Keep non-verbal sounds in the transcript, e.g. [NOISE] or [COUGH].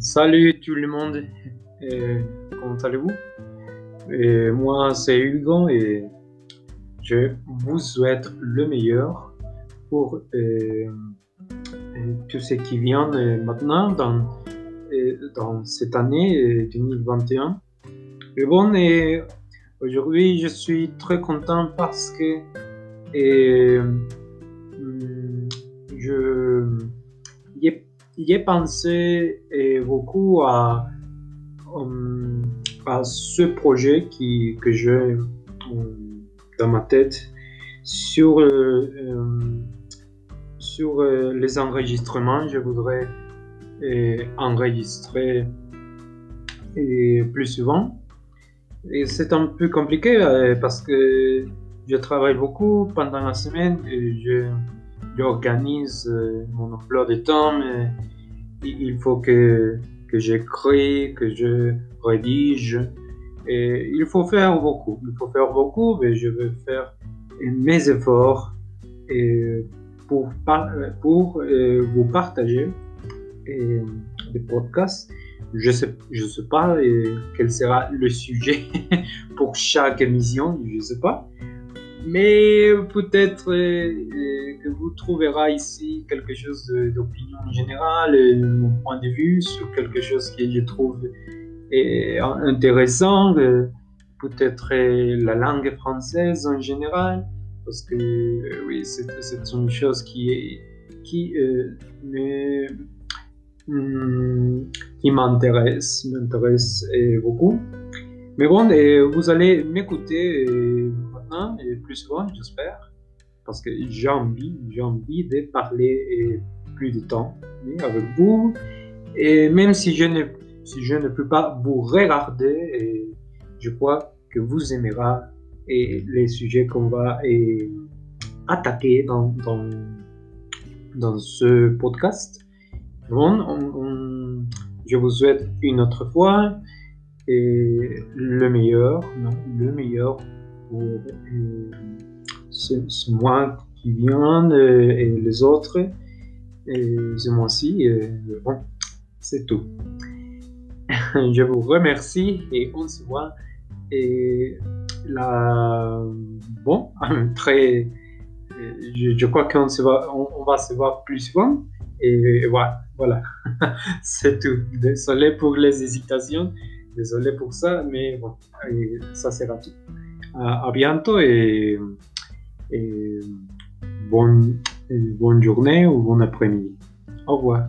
Salut tout le monde, et comment allez-vous? Et Moi c'est Hugo et je vous souhaite le meilleur pour euh, tout ce qui vient euh, maintenant dans, euh, dans cette année 2021. Et bon, et aujourd'hui je suis très content parce que je j'ai pensé beaucoup à, euh, à ce projet que j'ai euh, dans ma tête sur, euh, sur les enregistrements. Je voudrais enregistrer plus souvent. Et c'est un peu compliqué parce que je travaille beaucoup pendant la semaine et je j'organise euh, mon emploi de temps, mais il faut que, que que je rédige. Et il faut faire beaucoup. Il faut faire beaucoup, mais je vais faire mes efforts et pour, pour euh, vous partager des podcasts. Je ne sais, je sais pas quel sera le sujet [LAUGHS] pour chaque émission, je ne sais pas. Mais peut-être euh, que vous trouverez ici quelque chose d'opinion générale, mon point de vue sur quelque chose que je trouve euh, intéressant, euh, peut-être la langue française en général, parce que oui, c'est une chose qui, est, qui hmm, qui m'intéresse, m'intéresse beaucoup. Mais bon, vous allez m'écouter et plus souvent, j'espère, parce que j'ai envie, j'ai envie de parler plus de temps avec vous. Et même si je ne, si je ne peux pas vous regarder, je crois que vous aimerez et les sujets qu'on va et, attaquer dans, dans, dans, ce podcast. Bon, je vous souhaite une autre fois et le meilleur, non, le meilleur pour euh, ce, mois qui vient euh, et les autres, et ce mois-ci. bon, c'est tout. [LAUGHS] Je vous remercie et on se voit. Et la, bon, [LAUGHS] très, je, crois qu'on se va, on, va se voir plus souvent. Et voilà, voilà. [LAUGHS] c'est tout. Désolé pour les hésitations, désolé pour ça, mais bon, ça sera tout. à, bientôt et, bonne journée ou bon après-midi. Au revoir.